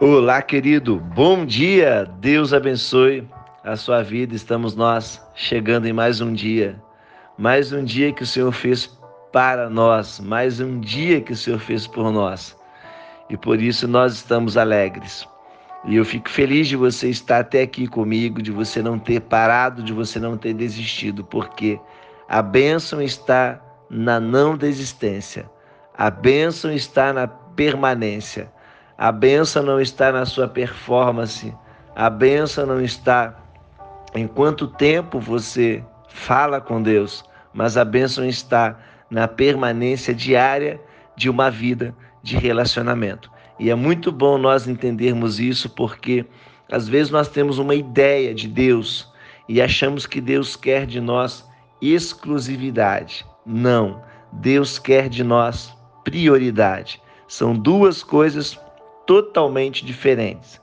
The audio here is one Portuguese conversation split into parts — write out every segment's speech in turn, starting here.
Olá, querido. Bom dia. Deus abençoe a sua vida. Estamos nós chegando em mais um dia. Mais um dia que o Senhor fez para nós, mais um dia que o Senhor fez por nós. E por isso nós estamos alegres. E eu fico feliz de você estar até aqui comigo, de você não ter parado, de você não ter desistido, porque a bênção está na não desistência. A bênção está na permanência. A benção não está na sua performance. A benção não está em quanto tempo você fala com Deus, mas a bênção está na permanência diária de uma vida de relacionamento. E é muito bom nós entendermos isso porque às vezes nós temos uma ideia de Deus e achamos que Deus quer de nós exclusividade. Não, Deus quer de nós prioridade. São duas coisas totalmente diferentes.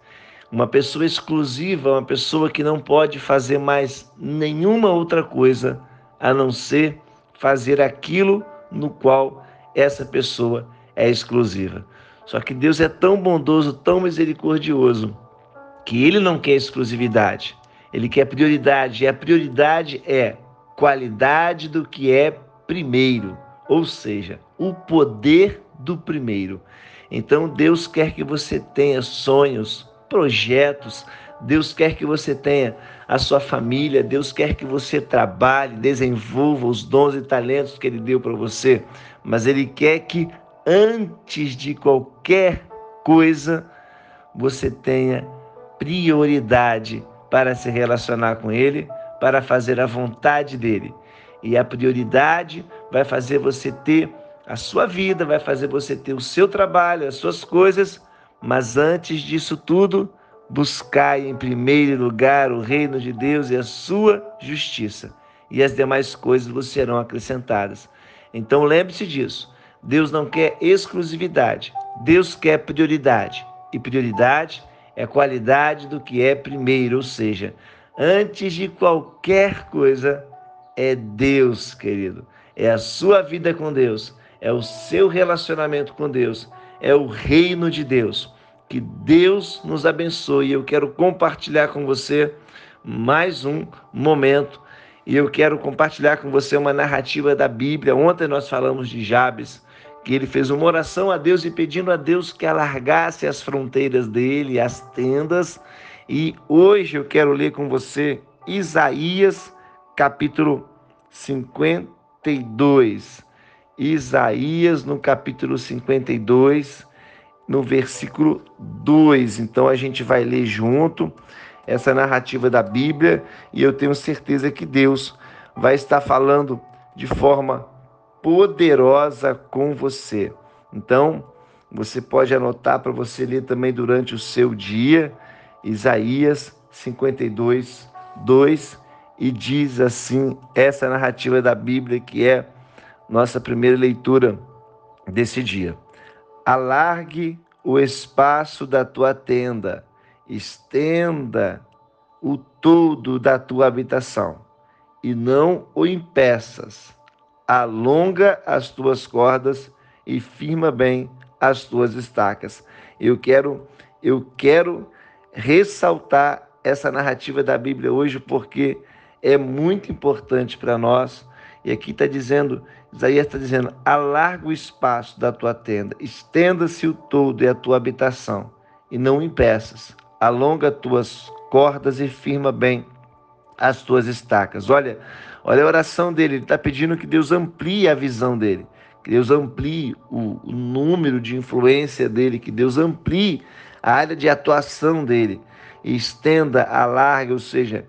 Uma pessoa exclusiva é uma pessoa que não pode fazer mais nenhuma outra coisa a não ser fazer aquilo no qual essa pessoa é exclusiva. Só que Deus é tão bondoso, tão misericordioso, que Ele não quer exclusividade, Ele quer prioridade, e a prioridade é qualidade do que é primeiro, ou seja, o poder do primeiro. Então Deus quer que você tenha sonhos, projetos, Deus quer que você tenha a sua família, Deus quer que você trabalhe, desenvolva os dons e talentos que Ele deu para você, mas Ele quer que antes de qualquer coisa você tenha prioridade para se relacionar com Ele, para fazer a vontade dEle. E a prioridade vai fazer você ter a sua vida, vai fazer você ter o seu trabalho, as suas coisas, mas antes disso tudo, buscai em primeiro lugar o reino de Deus e a sua justiça, e as demais coisas vos serão acrescentadas. Então lembre-se disso. Deus não quer exclusividade, Deus quer prioridade. E prioridade é qualidade do que é primeiro, ou seja, antes de qualquer coisa, é Deus, querido. É a sua vida com Deus é o seu relacionamento com Deus, é o reino de Deus. Que Deus nos abençoe. Eu quero compartilhar com você mais um momento e eu quero compartilhar com você uma narrativa da Bíblia. Ontem nós falamos de Jabes, que ele fez uma oração a Deus e pedindo a Deus que alargasse as fronteiras dele, as tendas. E hoje eu quero ler com você Isaías, capítulo 52. Isaías, no capítulo 52, no versículo 2. Então a gente vai ler junto essa narrativa da Bíblia e eu tenho certeza que Deus vai estar falando de forma poderosa com você. Então, você pode anotar para você ler também durante o seu dia, Isaías 52, 2, e diz assim: essa narrativa da Bíblia que é nossa primeira leitura desse dia. Alargue o espaço da tua tenda, estenda o todo da tua habitação e não o impeças. Alonga as tuas cordas e firma bem as tuas estacas. Eu quero eu quero ressaltar essa narrativa da Bíblia hoje porque é muito importante para nós e aqui está dizendo, Isaías está dizendo: alarga o espaço da tua tenda, estenda-se o todo e a tua habitação, e não impeças. Alonga tuas cordas e firma bem as tuas estacas. Olha, olha a oração dele, ele está pedindo que Deus amplie a visão dele, que Deus amplie o, o número de influência dele, que Deus amplie a área de atuação dele, e estenda, alarga, ou seja,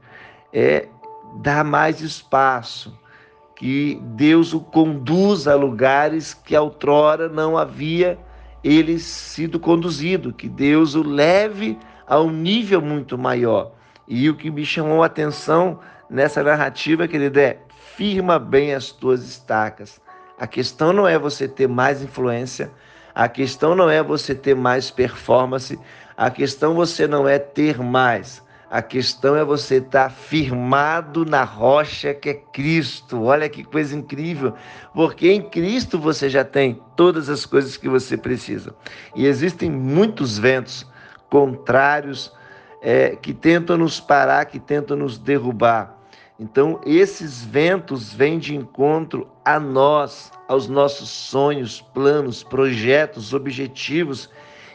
é dar mais espaço que Deus o conduza a lugares que outrora não havia ele sido conduzido, que Deus o leve a um nível muito maior. E o que me chamou a atenção nessa narrativa, querido, é firma bem as tuas estacas. A questão não é você ter mais influência, a questão não é você ter mais performance, a questão você não é ter mais. A questão é você estar firmado na rocha que é Cristo. Olha que coisa incrível, porque em Cristo você já tem todas as coisas que você precisa. E existem muitos ventos contrários, é, que tentam nos parar, que tentam nos derrubar. Então, esses ventos vêm de encontro a nós, aos nossos sonhos, planos, projetos, objetivos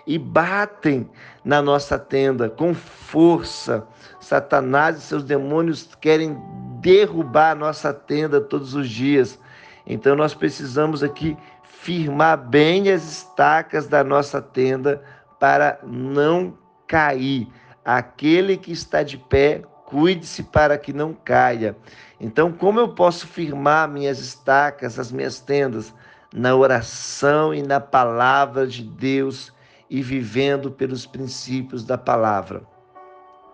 e batem na nossa tenda com força. Satanás e seus demônios querem derrubar a nossa tenda todos os dias. Então, nós precisamos aqui firmar bem as estacas da nossa tenda para não cair. Aquele que está de pé, cuide-se para que não caia. Então, como eu posso firmar minhas estacas, as minhas tendas? Na oração e na palavra de Deus e vivendo pelos princípios da palavra.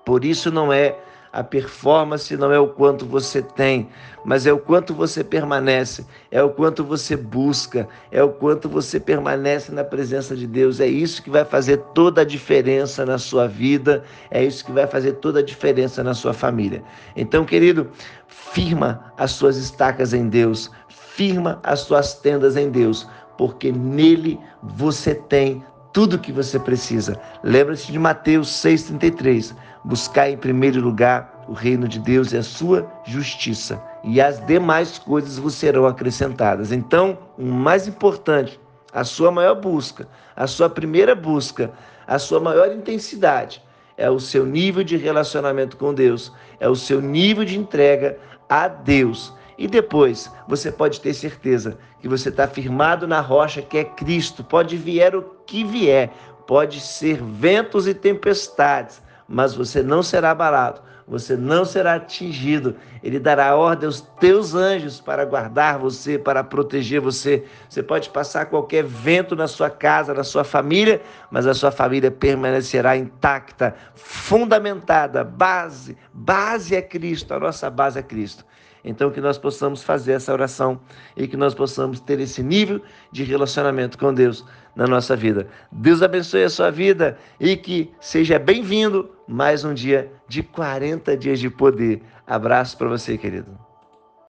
Por isso não é a performance não é o quanto você tem, mas é o quanto você permanece, é o quanto você busca, é o quanto você permanece na presença de Deus. É isso que vai fazer toda a diferença na sua vida, é isso que vai fazer toda a diferença na sua família. Então, querido, firma as suas estacas em Deus, firma as suas tendas em Deus, porque nele você tem tudo o que você precisa. Lembre-se de Mateus 6,33. Buscar em primeiro lugar o reino de Deus e a sua justiça, e as demais coisas vos serão acrescentadas. Então, o mais importante, a sua maior busca, a sua primeira busca, a sua maior intensidade é o seu nível de relacionamento com Deus, é o seu nível de entrega a Deus. E depois, você pode ter certeza que você está firmado na rocha que é Cristo. Pode vier o que vier, pode ser ventos e tempestades, mas você não será abalado, você não será atingido. Ele dará ordem aos teus anjos para guardar você, para proteger você. Você pode passar qualquer vento na sua casa, na sua família, mas a sua família permanecerá intacta, fundamentada, base, base é Cristo, a nossa base é Cristo. Então, que nós possamos fazer essa oração e que nós possamos ter esse nível de relacionamento com Deus na nossa vida. Deus abençoe a sua vida e que seja bem-vindo mais um dia de 40 dias de poder. Abraço para você, querido.